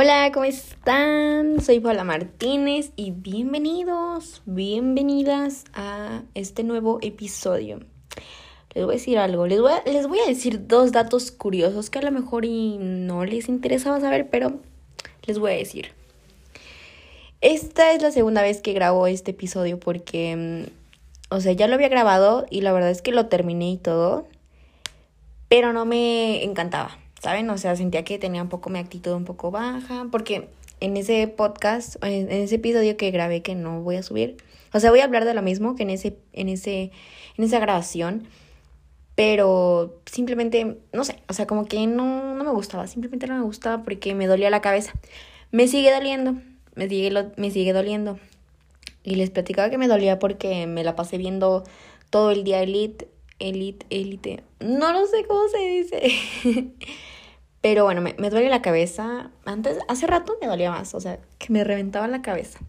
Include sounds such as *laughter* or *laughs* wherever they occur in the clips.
Hola, ¿cómo están? Soy Paula Martínez y bienvenidos, bienvenidas a este nuevo episodio. Les voy a decir algo, les voy a, decir dos datos curiosos que a lo mejor y no les interesaba saber, pero les voy a decir. Esta es la segunda vez que grabo este episodio porque, mm, o sea, ya lo había grabado y la verdad es que lo terminé y todo, pero no me encantaba ¿saben? O sea, sentía que tenía un poco mi actitud un poco baja, porque en ese podcast, en ese episodio que grabé que no voy a subir, o sea, voy a hablar de lo mismo que en ese, en ese, en esa grabación, pero simplemente, no sé, o sea, como que no, no me gustaba, simplemente no me gustaba porque me dolía la cabeza. Me sigue doliendo, me sigue, me sigue doliendo. Y les platicaba que me dolía porque me la pasé viendo todo el día Elite, Elite, Elite. No lo sé cómo se dice. *laughs* Pero bueno, me, duele la cabeza. Antes, hace rato me dolía más, o sea, que me reventaba la cabeza.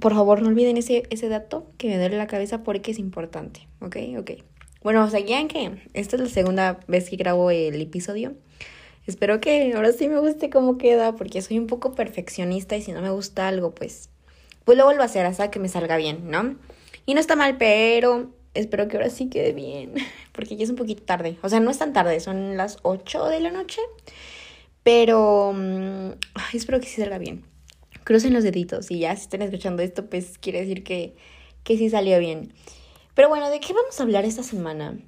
Por favor, no olviden ese, ese dato, que me duele la cabeza porque es importante, ¿ok? Ok. Bueno, o sea, ya que esta es la segunda vez que grabo el episodio. Espero que ahora sí me guste cómo queda, porque soy un poco perfeccionista y si no me gusta algo, pues, pues lo vuelvo a hacer hasta que me salga bien, ¿no? Y no está mal, pero espero que ahora sí quede bien, *laughs* porque ya es un poquito tarde. O sea, no es tan tarde, son las 8 de la noche, pero mm, espero que sí salga bien. Crucen los deditos y ya si están escuchando esto, pues quiere decir que, que sí salió bien. Pero bueno, ¿de qué vamos a hablar esta semana?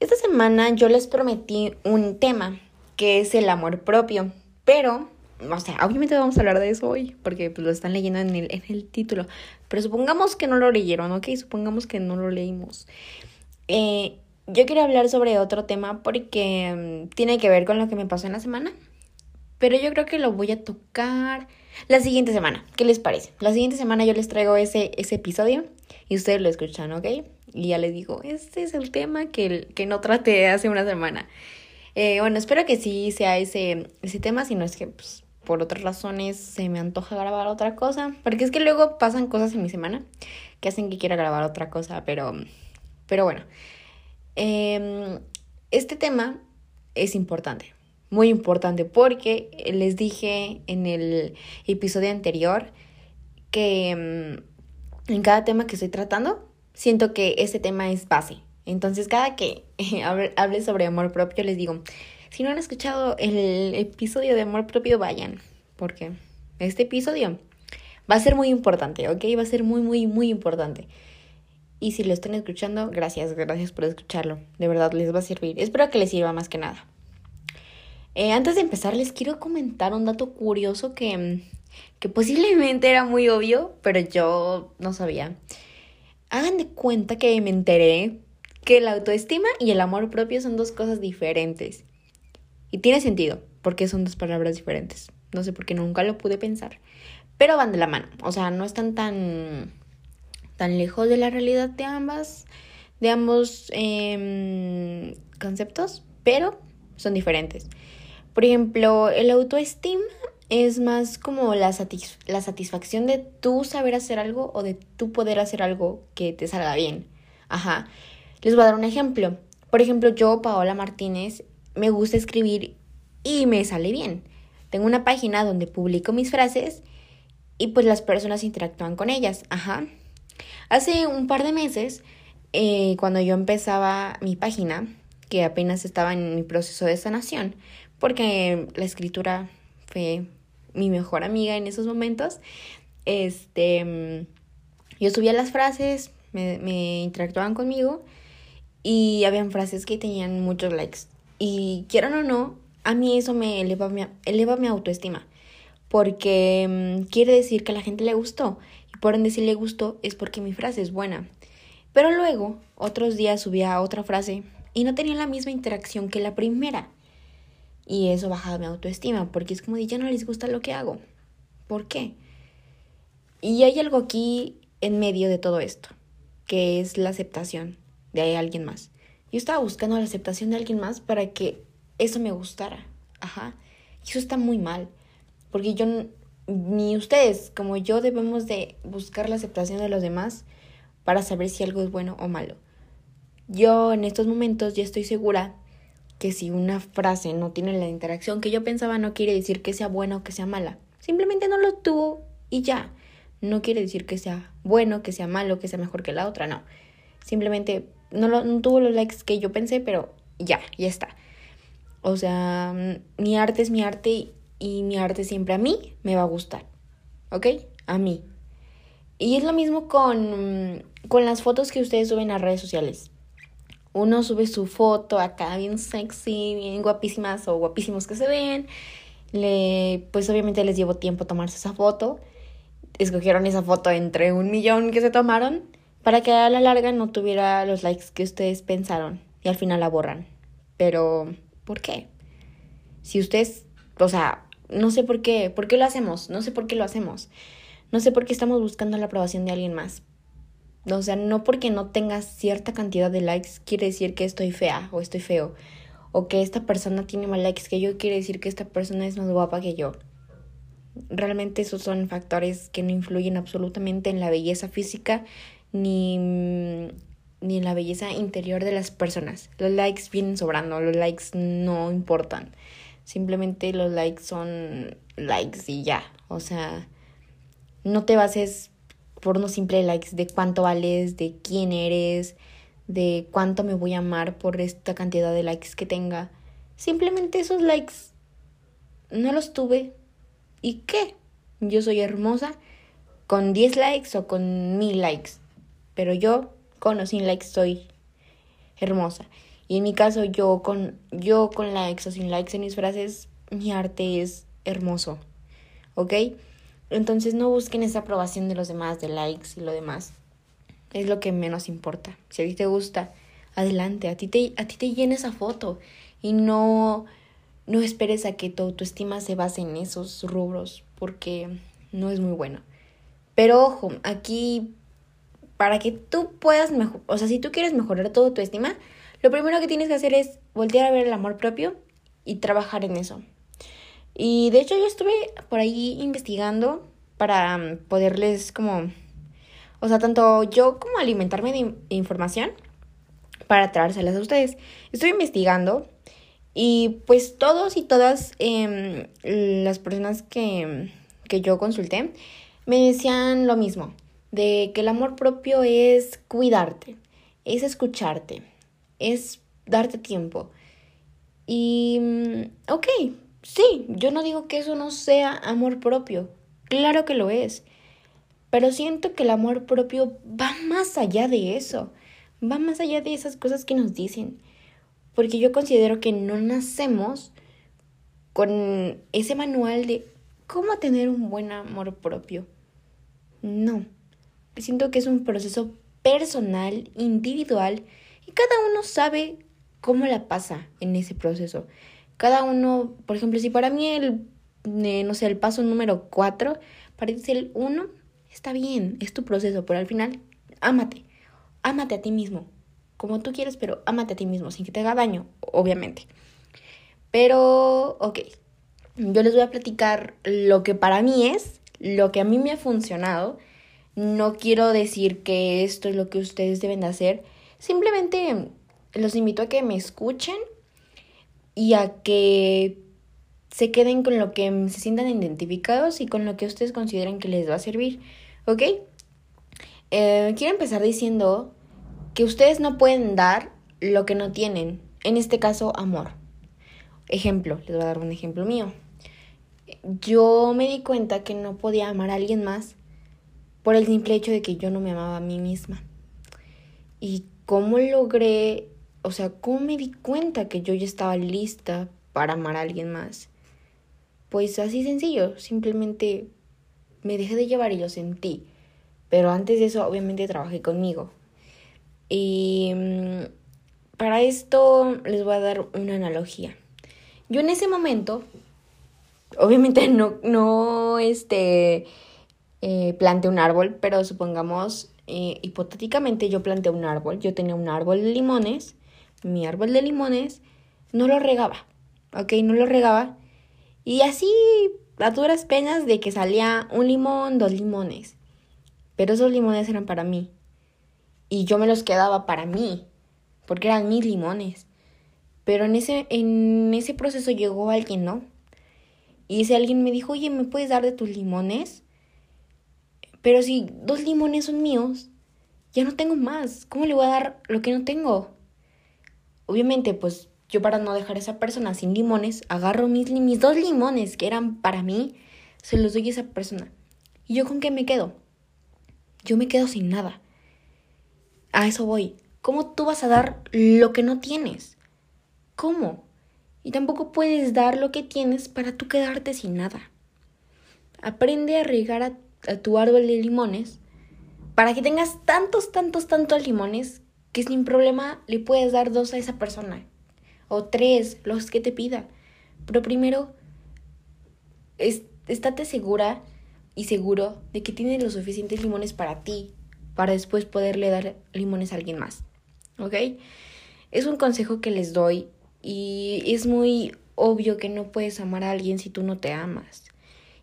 Esta semana yo les prometí un tema, que es el amor propio, pero o sea, obviamente vamos a hablar de eso hoy, porque pues, lo están leyendo en el, en el título. Pero supongamos que no lo leyeron, ¿ok? Supongamos que no lo leímos. Eh, yo quiero hablar sobre otro tema porque mm, tiene que ver con lo que me pasó en la semana. Pero yo creo que lo voy a tocar la siguiente semana. ¿Qué les parece? La siguiente semana yo les traigo ese, ese episodio y ustedes lo escuchan, ¿ok? Y ya les digo, este es el tema que, que no traté hace una semana. Eh, bueno, espero que sí sea ese, ese tema, si no es que pues, por otras razones se me antoja grabar otra cosa. Porque es que luego pasan cosas en mi semana que hacen que quiera grabar otra cosa, pero, pero bueno. Em, este tema es importante, muy importante, porque les dije en el episodio anterior que em, en cada tema que estoy tratando, siento que ese tema es base. Entonces, cada que *laughs* hable sobre amor propio, les digo, si no han escuchado el episodio de amor propio, vayan, porque este episodio va a ser muy importante, ¿ok? Va a ser muy, muy, muy importante. Y si lo están escuchando, gracias, gracias por escucharlo. De verdad, les va a servir. Espero que les sirva más que nada. Eh, antes de empezar, les quiero comentar un dato curioso que, que posiblemente era muy obvio, pero yo no sabía. Hagan de cuenta que me enteré que la autoestima y el amor propio son dos cosas diferentes. Y tiene sentido, porque son dos palabras diferentes. No sé por qué nunca lo pude pensar. Pero van de la mano. O sea, no están tan, tan lejos de la realidad de ambas, de ambos em, conceptos, pero son diferentes. Por ejemplo, el autoestima es más como la, la satisfacción de tú saber hacer algo o de tú poder hacer algo que te salga bien. Ajá. Les voy a dar un ejemplo. Por ejemplo, yo, Paola Martínez, me gusta escribir y me sale bien. Tengo una página donde publico mis frases y pues las personas interactúan con ellas. Ajá. Hace un par de meses, eh, cuando yo empezaba mi página, que apenas estaba en mi proceso de sanación, porque la escritura fue mi mejor amiga en esos momentos, este, yo subía las frases, me, me interactuaban conmigo y habían frases que tenían muchos likes. Y quieran o no, a mí eso me eleva mi, eleva mi autoestima. Porque mm, quiere decir que a la gente le gustó. Y por ende, si le gustó, es porque mi frase es buena. Pero luego, otros días subía otra frase y no tenía la misma interacción que la primera. Y eso bajaba mi autoestima, porque es como de ya no les gusta lo que hago. ¿Por qué? Y hay algo aquí en medio de todo esto, que es la aceptación de alguien más. Yo estaba buscando la aceptación de alguien más para que eso me gustara. Ajá. Y eso está muy mal. Porque yo, ni ustedes como yo debemos de buscar la aceptación de los demás para saber si algo es bueno o malo. Yo en estos momentos ya estoy segura que si una frase no tiene la interacción que yo pensaba no quiere decir que sea buena o que sea mala. Simplemente no lo tuvo y ya. No quiere decir que sea bueno, que sea malo, que sea mejor que la otra, no. Simplemente no, lo, no tuvo los likes que yo pensé, pero ya, ya está. O sea, mm, mi arte es mi arte y mi arte siempre a mí me va a gustar. ¿Ok? A mí. Y es lo mismo con, con las fotos que ustedes suben a redes sociales. Uno sube su foto acá bien sexy, bien guapísimas o guapísimos que se ven. Le, pues obviamente les llevo tiempo tomarse esa foto. Escogieron esa foto entre un millón que se tomaron para que a la larga no tuviera los likes que ustedes pensaron y al final la borran. Pero, ¿por qué? Si ustedes, o sea, no sé por qué, por qué lo hacemos, no sé por qué lo hacemos. No sé por qué estamos buscando la aprobación de alguien más. O sea, no porque no tengas cierta cantidad de likes quiere decir que estoy fea o estoy feo. O que esta persona tiene más likes que yo quiere decir que esta persona es más guapa que yo. Realmente esos son factores que no influyen absolutamente en la belleza física ni, ni la belleza interior de las personas. Los likes vienen sobrando, los likes no importan. Simplemente los likes son likes y ya. O sea, no te bases por unos simples likes de cuánto vales, de quién eres, de cuánto me voy a amar por esta cantidad de likes que tenga. Simplemente esos likes no los tuve. ¿Y qué? Yo soy hermosa con 10 likes o con 1000 likes. Pero yo con o sin likes soy hermosa. Y en mi caso yo con yo con likes o sin likes en mis frases, mi arte es hermoso. ¿Ok? Entonces no busquen esa aprobación de los demás, de likes y lo demás. Es lo que menos importa. Si a ti te gusta, adelante, a ti te, a ti te llena esa foto y no, no esperes a que tu autoestima se base en esos rubros porque no es muy bueno. Pero ojo, aquí para que tú puedas mejorar, o sea, si tú quieres mejorar toda tu estima, lo primero que tienes que hacer es voltear a ver el amor propio y trabajar en eso. Y de hecho yo estuve por ahí investigando para mm, poderles como, o sea, tanto yo como alimentarme de información para traérselas a ustedes. Estuve investigando y pues todos y todas em, las personas que, que yo consulté me decían lo mismo, de que el amor propio es cuidarte, es escucharte, es darte tiempo. Y, mm, ok, Sí, yo no digo que eso no sea amor propio. Claro que lo es. Pero siento que el amor propio va más allá de eso. Va más allá de esas cosas que nos dicen. Porque yo considero que no nacemos con ese manual de cómo tener un buen amor propio. No. Siento que es un proceso personal, individual, y cada uno sabe cómo la pasa en ese proceso. Cada uno, por ejemplo, si para mí el, eh, no sé, el paso número 4, para ti el 1, está bien, es tu proceso, pero al final, ámate, ámate a ti mismo, como tú quieres, pero ámate a ti mismo, sin que te haga daño, obviamente. Pero, ok, yo les voy a platicar lo que para mí es, lo que a mí me ha funcionado. No quiero decir que esto es lo que ustedes deben de hacer. Simplemente los invito a que me escuchen y a que se queden con lo que se sientan identificados y con lo que ustedes consideren que les va a servir. ¿Ok? Eh, quiero empezar diciendo que ustedes no pueden dar lo que no tienen. En este caso, amor. Ejemplo, les voy a dar un ejemplo mío. Yo me di cuenta que no podía amar a alguien más por el simple hecho de que yo no me amaba a mí misma. ¿Y cómo logré o sea, ¿cómo me di cuenta que yo ya estaba lista para amar a alguien más? Pues así sencillo, simplemente me dejé de llevar y lo sentí. Pero antes de eso, obviamente trabajé conmigo. Y mm, para esto les voy a dar una analogía. Yo en ese momento, obviamente no, no, este, eh, planté un árbol, pero supongamos, eh, hipotéticamente yo planté un árbol. Yo tenía un árbol de limones mi árbol de limones, no lo regaba, ¿ok? No lo regaba. Y así, a duras penas de que salía un limón, dos limones. Pero esos limones eran para mí. Y yo me los quedaba para mí, porque eran mis limones. Pero en ese, en ese proceso llegó alguien, ¿no? Y ese alguien me dijo, oye, ¿me puedes dar de tus limones? Pero si dos limones son míos, ya no tengo más. ¿Cómo le voy a dar lo que no tengo? Obviamente, pues yo para no dejar a esa persona sin limones, agarro mis, mis dos limones que eran para mí, se los doy a esa persona. ¿Y yo con qué me quedo? Yo me quedo sin nada. A eso voy. ¿Cómo tú vas a dar lo que no tienes? ¿Cómo? Y tampoco puedes dar lo que tienes para tú quedarte sin nada. Aprende a regar a, a tu árbol de limones para que tengas tantos, tantos, tantos limones que sin problema le puedes dar dos a esa persona o tres, los que te pida. Pero primero, estate segura y seguro de que tienes los suficientes limones para ti, para después poderle dar limones a alguien más. ¿Ok? Es un consejo que les doy y es muy obvio que no puedes amar a alguien si tú no te amas.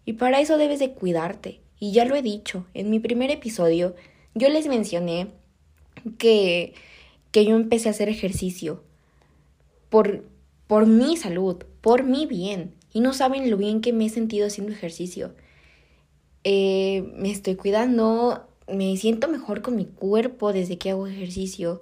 Y para eso debes de cuidarte. Y ya lo he dicho, en mi primer episodio yo les mencioné que, que yo empecé a hacer ejercicio por, por mi salud, por mi bien. Y no saben lo bien que me he sentido haciendo ejercicio. Eh, me estoy cuidando, me siento mejor con mi cuerpo desde que hago ejercicio.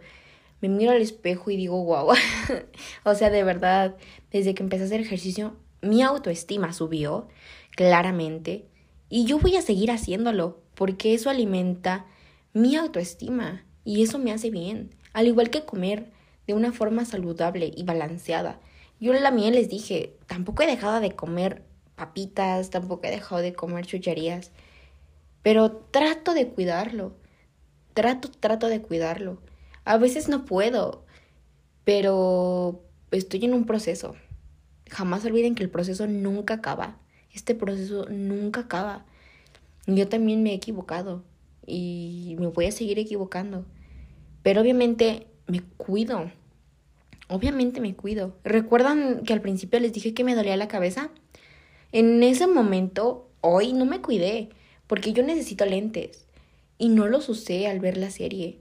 Me miro al espejo y digo, wow. *laughs* o sea, de verdad, desde que empecé a hacer ejercicio, mi autoestima subió, claramente. Y yo voy a seguir haciéndolo, porque eso alimenta mi autoestima. Y eso me hace bien. Al igual que comer, de una forma saludable y balanceada. Yo la mía les dije, tampoco he dejado de comer papitas, tampoco he dejado de comer chucherías, pero trato de cuidarlo, trato, trato de cuidarlo. A veces no puedo, pero estoy en un proceso. Jamás olviden que el proceso nunca acaba. Este proceso nunca acaba. Yo también me he equivocado y me voy a seguir equivocando. Pero obviamente me cuido. Obviamente me cuido. ¿Recuerdan que al principio les dije que me dolía la cabeza? En ese momento, hoy no me cuidé, porque yo necesito lentes. Y no los usé al ver la serie.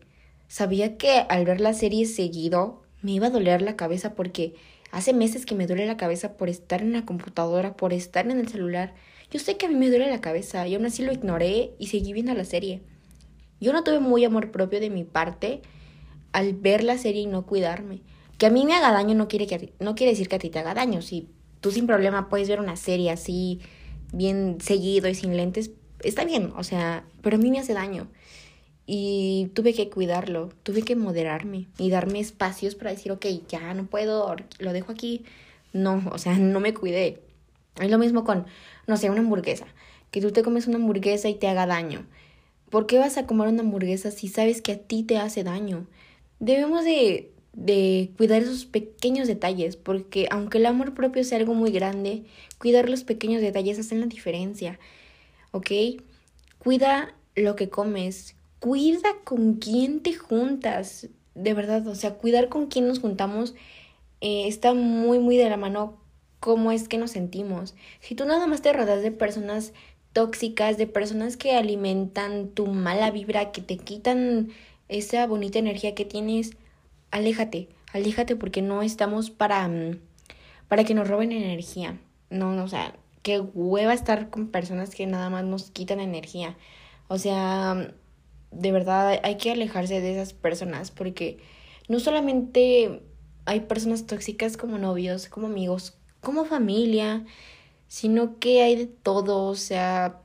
Sabía que al ver la serie seguido me iba a doler la cabeza porque hace meses que me duele la cabeza por estar en la computadora, por estar en el celular. Yo sé que a mí me duele la cabeza y aún así lo ignoré y seguí viendo la serie. Yo no tuve muy amor propio de mi parte al ver la serie y no cuidarme. Que a mí me haga daño no quiere, que, no quiere decir que a ti te haga daño. Si tú sin problema puedes ver una serie así, bien seguido y sin lentes, está bien, o sea, pero a mí me hace daño. Y tuve que cuidarlo, tuve que moderarme y darme espacios para decir, ok, ya no puedo, lo dejo aquí. No, o sea, no me cuidé. Es lo mismo con, no sé, una hamburguesa. Que tú te comes una hamburguesa y te haga daño. ¿Por qué vas a comer una hamburguesa si sabes que a ti te hace daño? debemos de, de cuidar esos pequeños detalles, porque aunque el amor propio sea algo muy grande, cuidar los pequeños detalles hacen la diferencia, ¿ok? Cuida lo que comes, cuida con quién te juntas, de verdad, o sea, cuidar con quién nos juntamos eh, está muy, muy de la mano cómo es que nos sentimos. Si tú nada más te rodeas de personas tóxicas, de personas que alimentan tu mala vibra, que te quitan esa bonita energía que tienes, aléjate, aléjate porque no estamos para, mm, para que nos roben energía. No, no, o sea, qué hueva estar con personas que nada más nos quitan energía. O sea, de verdad hay que alejarse de esas personas porque no solamente hay personas tóxicas como novios, como amigos, como familia, sino que hay de todo, o sea,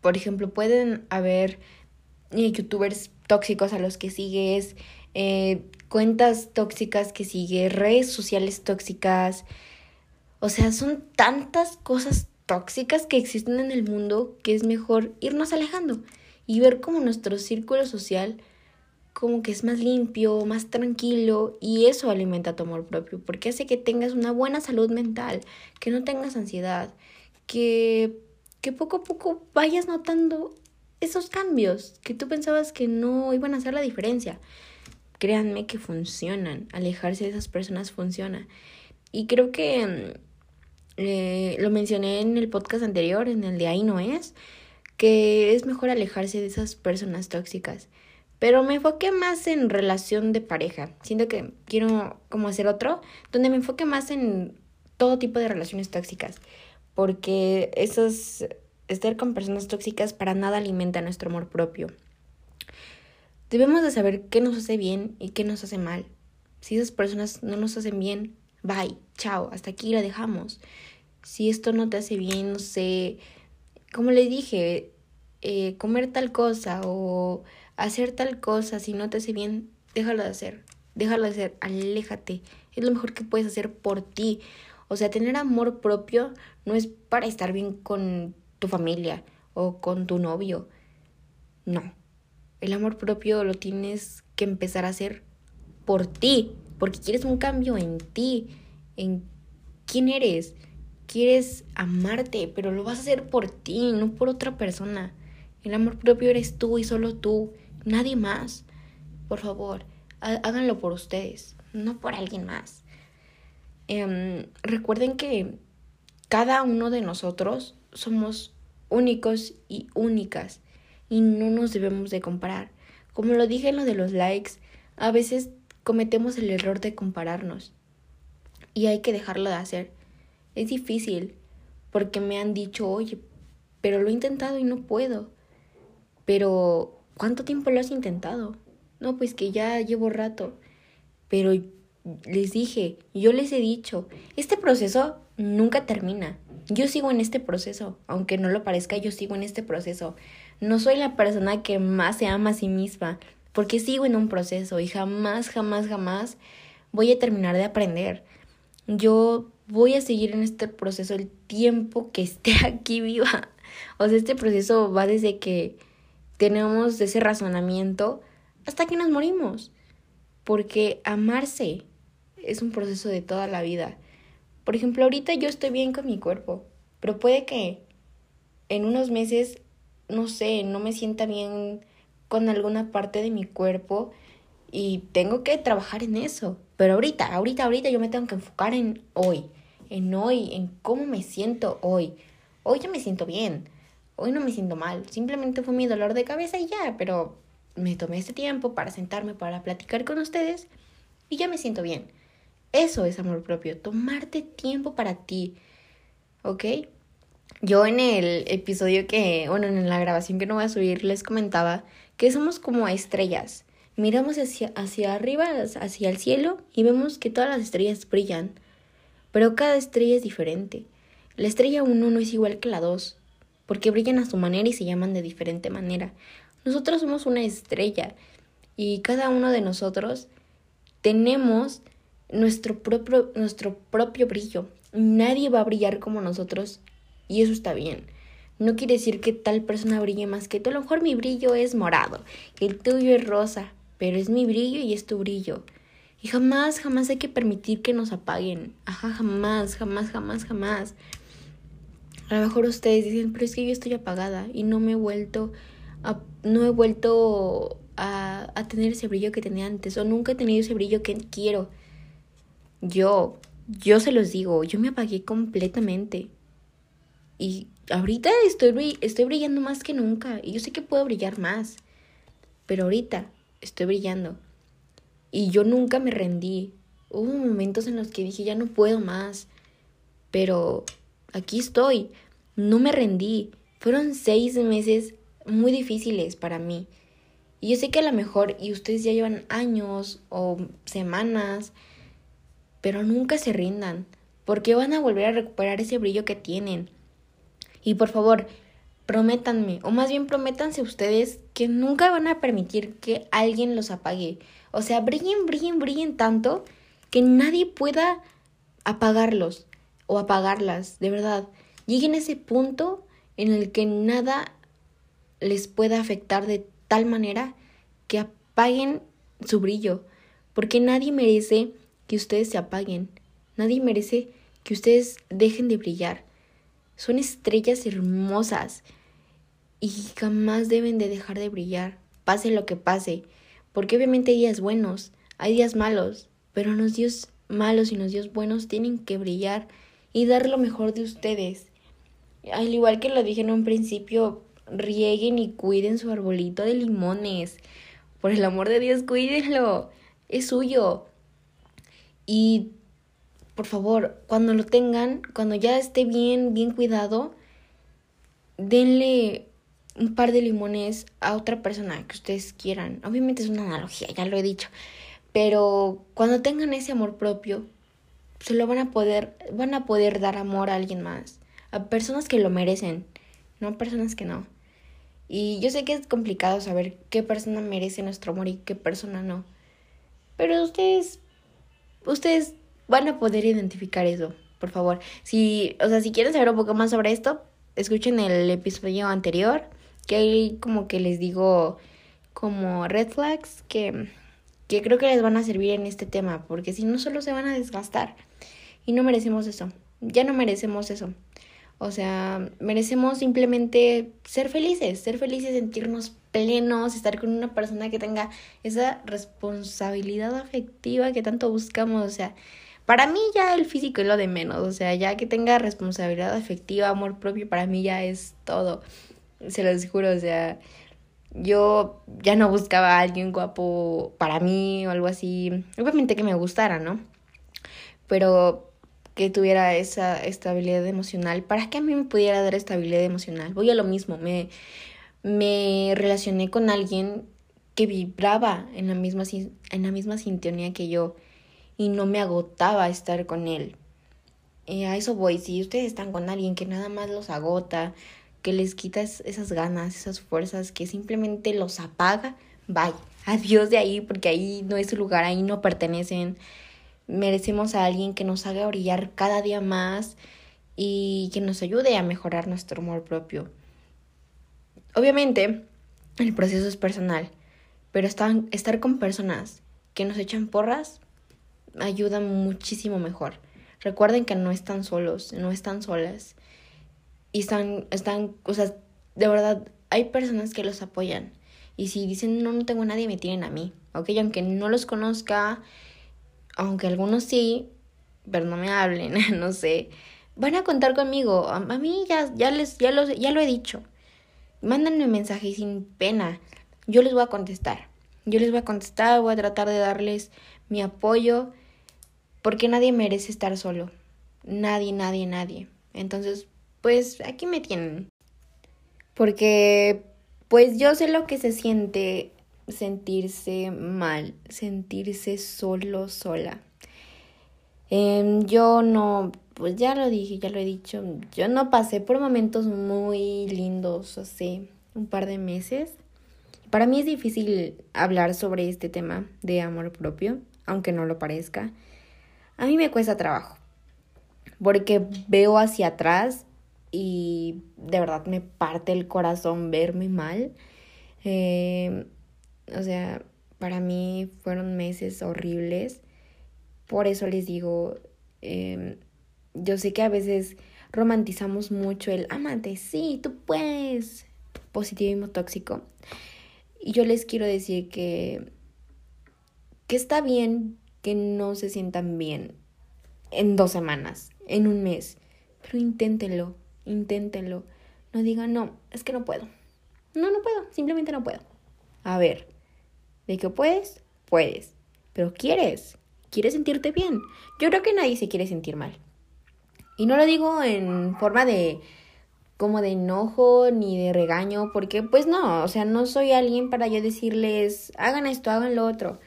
por ejemplo, pueden haber eh, youtubers tóxicos a los que sigues, eh, cuentas tóxicas que sigues, redes sociales tóxicas. O sea, son tantas cosas tóxicas que existen en el mundo que es mejor irnos alejando y ver como nuestro círculo social como que es más limpio, más tranquilo y eso alimenta tu amor propio porque hace que tengas una buena salud mental, que no tengas ansiedad, que, que poco a poco vayas notando esos cambios que tú pensabas que no iban a hacer la diferencia. Créanme que funcionan. Alejarse de esas personas funciona. Y creo que mm, eh, lo mencioné en el podcast anterior, en el de ahí no es, que es mejor alejarse de esas personas tóxicas. pero me enfoqué más en relación de pareja. Siento que quiero como hacer otro, donde me enfoque más en todo tipo de relaciones tóxicas, porque esos, estar con personas tóxicas para nada alimenta nuestro amor propio. Debemos de saber qué nos hace bien y qué nos hace mal. Si esas personas no nos hacen bien, bye, chao, hasta aquí la dejamos. Si esto no te hace bien, no sé, como le dije, eh, comer tal cosa o hacer tal cosa, si no te hace bien, déjalo de hacer, déjalo de hacer, aléjate. Es lo mejor que puedes hacer por ti. O sea, tener amor propio no es para estar bien con tu familia o con tu novio. No. El amor propio lo tienes que empezar a hacer por ti, porque quieres un cambio en ti, en quién eres. Quieres amarte, pero lo vas a hacer por ti, no por otra persona. El amor propio eres tú y solo tú, nadie más. Por favor, háganlo por ustedes, no por alguien más. Em, recuerden que cada uno de nosotros somos únicos y únicas y no nos debemos de comparar. Como lo dije en lo de los likes, a veces cometemos el error de compararnos y hay que dejarlo de hacer. Es difícil porque me han dicho, oye, pero lo he intentado y no puedo. Pero, ¿cuánto tiempo lo has intentado? No, pues que ya llevo rato. Pero les dije, yo les he dicho, este proceso nunca termina. Yo sigo en este proceso, aunque no lo parezca, yo sigo en este proceso. No soy la persona que más se ama a sí misma, porque sigo en un proceso y jamás, jamás, jamás voy a terminar de aprender. Yo voy a seguir en este proceso el tiempo que esté *laughs* aquí viva. O sea, este proceso va desde que tenemos ese razonamiento hasta que nos morimos. Porque amarse es un proceso de toda la vida. Por ejemplo, ahorita yo estoy bien con mi cuerpo, pero puede que en unos meses, no sé, no me sienta bien con alguna parte de mi cuerpo y tengo que trabajar en eso. Pero ahorita, ahorita, ahorita yo me tengo que enfocar en hoy, en hoy, en cómo me siento hoy. Hoy ya me siento bien, hoy no me siento mal, simplemente fue mi dolor de cabeza y ya, pero me tomé este tiempo para sentarme, para platicar con ustedes y ya me siento bien. Eso es amor propio, tomarte tiempo para ti, ¿ok? Yo en el episodio que, bueno, en la grabación que no voy a subir, les comentaba que somos como estrellas miramos hacia, hacia arriba, hacia el cielo, y vemos que todas las estrellas brillan. Pero cada estrella es diferente. La estrella 1 no es igual que la 2, porque brillan a su manera y se llaman de diferente manera. Nosotros somos una estrella, y cada uno de nosotros tenemos nuestro propio, nuestro propio brillo. Nadie va a brillar como nosotros, y eso está bien. No quiere decir que tal persona brille más que tú. A lo mejor mi brillo es morado, el tuyo es rosa, pero es mi brillo y es tu brillo. Y jamás, jamás hay que permitir que nos apaguen. Ajá, jamás, jamás, jamás, jamás. A lo mejor ustedes dicen, pero es que yo estoy apagada y no me he vuelto a, no he vuelto a, a tener ese brillo que tenía antes o nunca he tenido ese brillo que quiero. Yo, yo se los digo, yo me apagué completamente. Y ahorita estoy, estoy brillando más que nunca y yo sé que puedo brillar más. Pero ahorita estoy brillando. Y yo nunca me rendí. Hubo momentos en los que dije, ya no puedo más. Pero aquí estoy. No me rendí. Fueron seis meses muy difíciles para mí. Y yo sé que a lo mejor, y ustedes ya llevan años o semanas, pero nunca se rindan, porque van a volver a recuperar ese brillo que tienen. Y por favor, prométanme, o más bien prométanse ustedes que nunca van a permitir que alguien los apague. O sea, brillen, brillen, brillen tanto que nadie pueda apagarlos o apagarlas, de verdad. Lleguen a ese punto en el que nada les pueda afectar de tal manera que apaguen su brillo, porque nadie merece que ustedes se apaguen, nadie merece que ustedes dejen de brillar. Son estrellas hermosas y jamás deben de dejar de brillar, pase lo que pase, porque obviamente hay días buenos, hay días malos, pero los días malos y los días buenos tienen que brillar y dar lo mejor de ustedes. Al igual que lo dije en un principio, rieguen y cuiden su arbolito de limones, Por el amor de Dios, cuídenlo. Es suyo. Y por favor, cuando lo tengan, cuando ya esté bien, bien cuidado, denle un par de limones a otra persona que ustedes quieran. Obviamente es una analogía, ya lo he dicho. Pero cuando tengan ese amor propio, se lo van a poder, van a poder dar amor a alguien más. A personas que lo merecen, no a personas que no. Y yo sé que es complicado saber qué persona merece nuestro amor y qué persona no. Pero ustedes, ustedes van a poder identificar eso, por favor. Si, o sea, si quieren saber un poco más sobre esto, escuchen el episodio anterior, que ahí como que les digo como red flags que, que creo que les van a servir en este tema, porque si no solo se van a desgastar y no merecemos eso, ya no merecemos eso. O sea, merecemos simplemente ser felices, ser felices, sentirnos plenos, estar con una persona que tenga esa responsabilidad afectiva que tanto buscamos. O sea, para mí ya el físico es lo de menos. O sea, ya que tenga responsabilidad afectiva, amor propio, para mí ya es todo. Se los juro, o sea, yo ya no buscaba a alguien guapo para mí o algo así. Obviamente que me gustara, ¿no? Pero que tuviera esa estabilidad emocional, para que a mí me pudiera dar estabilidad emocional. Voy a lo mismo, me, me relacioné con alguien que vibraba en la, misma, en la misma sintonía que yo y no me agotaba estar con él. Y a eso voy, si ustedes están con alguien que nada más los agota, que les quita esas ganas, esas fuerzas, que simplemente los apaga, bye, adiós de ahí, porque ahí no es su lugar, ahí no pertenecen merecemos a alguien que nos haga brillar cada día más y que nos ayude a mejorar nuestro amor propio. Obviamente, el proceso es personal, pero estar, estar con personas que nos echan porras ayuda muchísimo mejor. Recuerden que no están solos, no están solas. Y están, están, o sea, de verdad, hay personas que los apoyan. Y si dicen, no, no tengo a nadie, me tienen a mí. Ok, aunque no los conozca, aunque algunos sí, pero no me hablen, *laughs* no sé, van a contar conmigo. A, mí ya, ya, les, ya, los, ya lo he dicho. Mándenme mensaje sin pena. Yo les voy a contestar. Yo les voy a contestar, voy a tratar de darles mi apoyo, porque nadie merece estar solo. Nadie, nadie, nadie. Entonces, pues aquí me tienen. Porque, pues yo sé lo que se siente sentirse mal, sentirse solo, sola. Em, yo no, pues ya lo dije, ya lo he dicho, yo no pasé por momentos muy lindos hace un par de meses. Para mí es difícil hablar sobre este tema de amor propio, aunque no lo parezca. A mí me cuesta trabajo, porque veo hacia atrás y de verdad me parte el corazón verme mal. Eh, o sea, para mí fueron meses horribles. Por eso les digo, em, yo sé que a veces romantizamos mucho el amante, sí, tú puedes, positivismo tóxico. Y yo les quiero decir que, que está bien que no se sientan bien en dos semanas, en un mes, pero inténtenlo, inténtenlo. No digan, no, es que no puedo. No, no puedo, simplemente no puedo. A ver, de que puedes, puedes. Pero quieres, quieres sentirte bien. Yo creo que nadie se quiere sentir mal. Y no lo digo en forma de como de enojo ni de regaño, porque pues no, o sea, no soy alguien para yo decirles, hagan esto, hagan lo otro.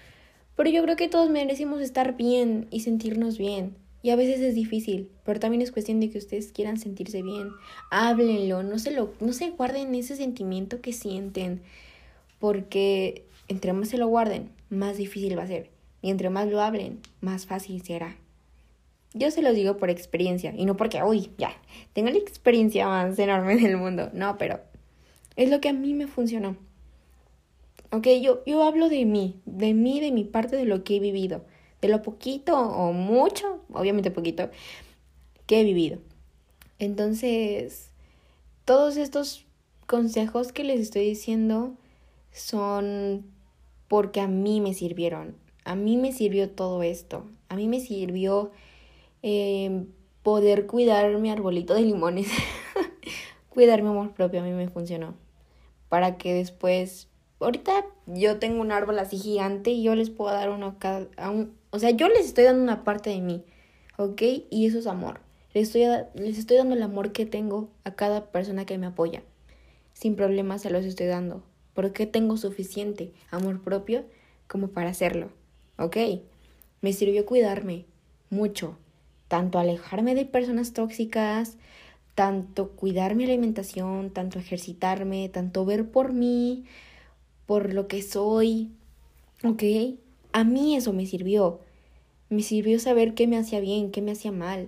Pero yo creo que todos merecemos estar bien y sentirnos bien. Y a veces es difícil, pero también es cuestión de que ustedes quieran sentirse bien. Háblenlo, no se lo no se guarden ese sentimiento que sienten, porque entre más se lo guarden, más difícil va a ser. Y entre más lo hablen, más fácil será. Yo se los digo por experiencia y no porque, uy, ya, tengo la experiencia más enorme del mundo. No, pero es lo que a mí me funcionó. Ok, yo, yo hablo de mí, de mí, de mi parte, de lo que he vivido, de lo poquito o mucho, obviamente poquito, que he vivido. Entonces, todos estos consejos que les estoy diciendo son porque a mí me sirvieron. A mí me sirvió todo esto. A mí me sirvió eh, poder cuidar mi arbolito de limones. *laughs* cuidar mi amor propio a mí me funcionó. Para que después ahorita yo tengo un árbol así gigante y yo les puedo dar uno a cada, un, o sea, yo les estoy dando una parte de mí, ¿ok? Y eso es amor. Les estoy, les estoy dando el amor que tengo a cada persona que me apoya. Sin problemas se los estoy dando. Porque tengo suficiente amor propio como para hacerlo, ¿ok? Me sirvió cuidarme mucho, tanto alejarme de personas tóxicas, tanto cuidar mi alimentación, tanto ejercitarme, tanto ver por mí, por lo que soy, ¿ok? A mí eso me sirvió. Me sirvió saber qué me hacía bien, qué me hacía mal.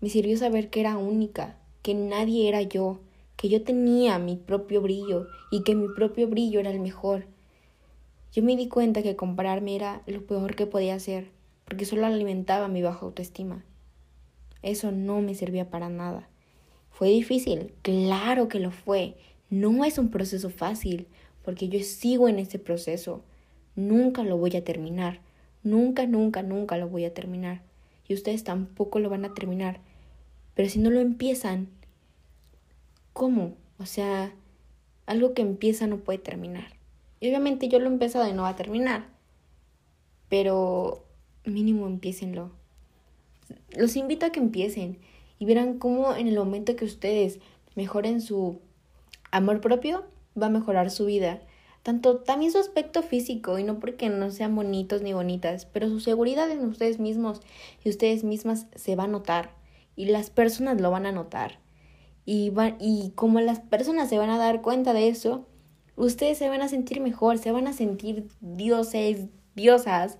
Me sirvió saber que era única, que nadie era yo, que yo tenía mi propio brillo y que mi propio brillo era el mejor. Yo me di cuenta que compararme era lo peor que podía hacer, porque solo alimentaba mi baja autoestima. Eso no me servía para nada. ¿Fue difícil? Claro que lo fue. No es un proceso fácil, porque yo sigo en ese proceso. Nunca lo voy a terminar. Nunca, nunca, nunca lo voy a terminar. Y ustedes tampoco lo van a terminar. Pero si no lo empiezan, ¿cómo? O sea, algo que empieza no puede terminar. Y obviamente yo lo he empezado y no va a terminar. Pero mínimo empiecenlo. Los invito a que empiecen y verán cómo en el momento que ustedes mejoren su amor propio, va a mejorar su vida. Tanto también su aspecto físico, y no porque no sean bonitos ni bonitas, pero su seguridad en ustedes mismos y ustedes mismas se va a notar. Y las personas lo van a notar. Y, y como las personas se van a dar cuenta de eso, ustedes se van a sentir mejor, se van a sentir dioses, diosas.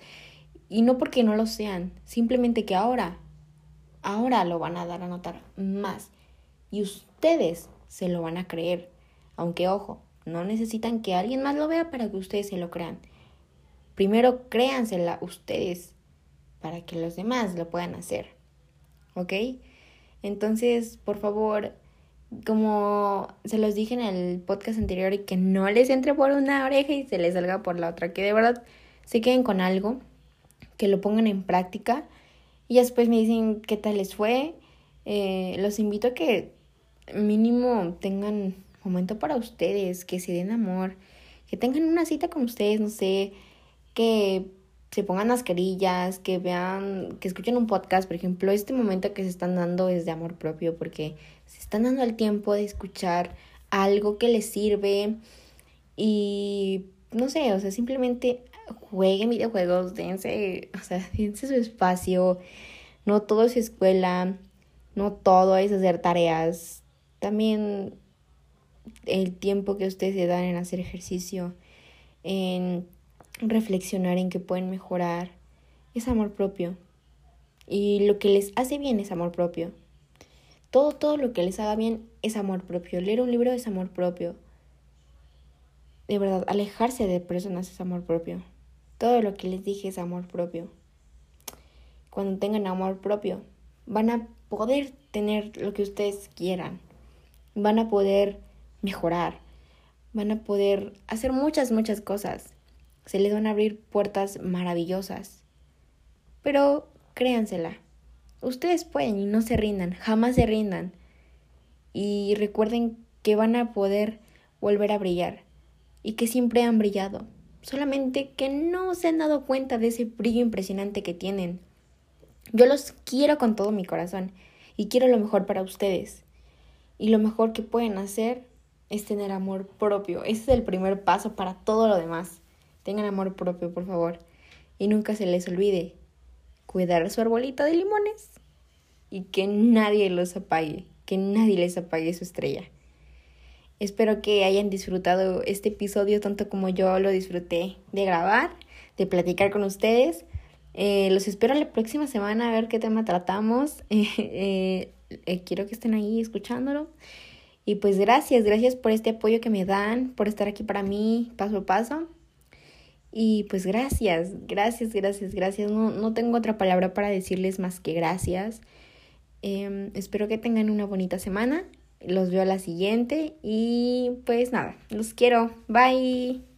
Y no porque no lo sean, simplemente que ahora ahora lo van a dar a notar más y ustedes se lo van a creer. Aunque ojo, no necesitan que alguien más lo vea para que ustedes se lo crean. Primero créansela ustedes para que los demás lo puedan hacer. ¿Ok? Entonces, por favor, como se los dije en el podcast anterior y que no les entre por una oreja y se les salga por la otra, que de verdad se queden con algo, que lo pongan en práctica y después me dicen qué tal les fue. Eh, los invito a que mínimo tengan momento para ustedes, que se den amor, que tengan una cita con ustedes, no sé, que se pongan mascarillas, que vean, que escuchen un podcast, por ejemplo, este momento que se están dando es de amor propio porque se están dando el tiempo de escuchar algo que les sirve y no sé, o sea, simplemente jueguen videojuegos, dense, o sea, *laughs* dense su espacio. No todo es escuela, no todo es hacer tareas. También el tiempo que ustedes se dan en hacer ejercicio, en reflexionar en que pueden mejorar, es amor propio. Y lo que les hace bien es amor propio. Todo, todo lo que les haga bien es amor propio. Leer un libro es amor propio. De verdad, alejarse de personas es amor propio. Todo lo que les dije es amor propio. Cuando tengan amor propio, van a poder tener lo que ustedes quieran. Van a poder mejorar. Van a poder hacer muchas, muchas cosas. Se les van a abrir puertas maravillosas. Pero créansela. Ustedes pueden y no se rindan. Jamás se rindan. Y recuerden que van a poder volver a brillar. Y que siempre han brillado solamente que no se han dado cuenta de ese brillo impresionante que tienen. Yo los quiero con todo mi corazón y quiero lo mejor para ustedes. Y lo mejor que pueden hacer es tener amor propio. Ese es el primer paso para todo lo demás. Tengan amor propio, por favor. Y nunca se les olvide cuidar su arbolito de limones y que nadie los apague, que nadie les apague su estrella. Espero que hayan disfrutado este episodio tanto como yo lo disfruté de grabar, de platicar con ustedes. Eh, los espero la próxima semana a ver qué tema tratamos. *laughs* Eh, eh, quiero que estén ahí escuchándolo. Y pues gracias, gracias por este apoyo que me dan, por estar aquí para mí paso a paso. Y pues gracias, gracias, gracias, gracias. No, no tengo otra palabra para decirles más que gracias. Em, espero que tengan una bonita semana los veo a la siguiente y pues nada, los quiero. Bye.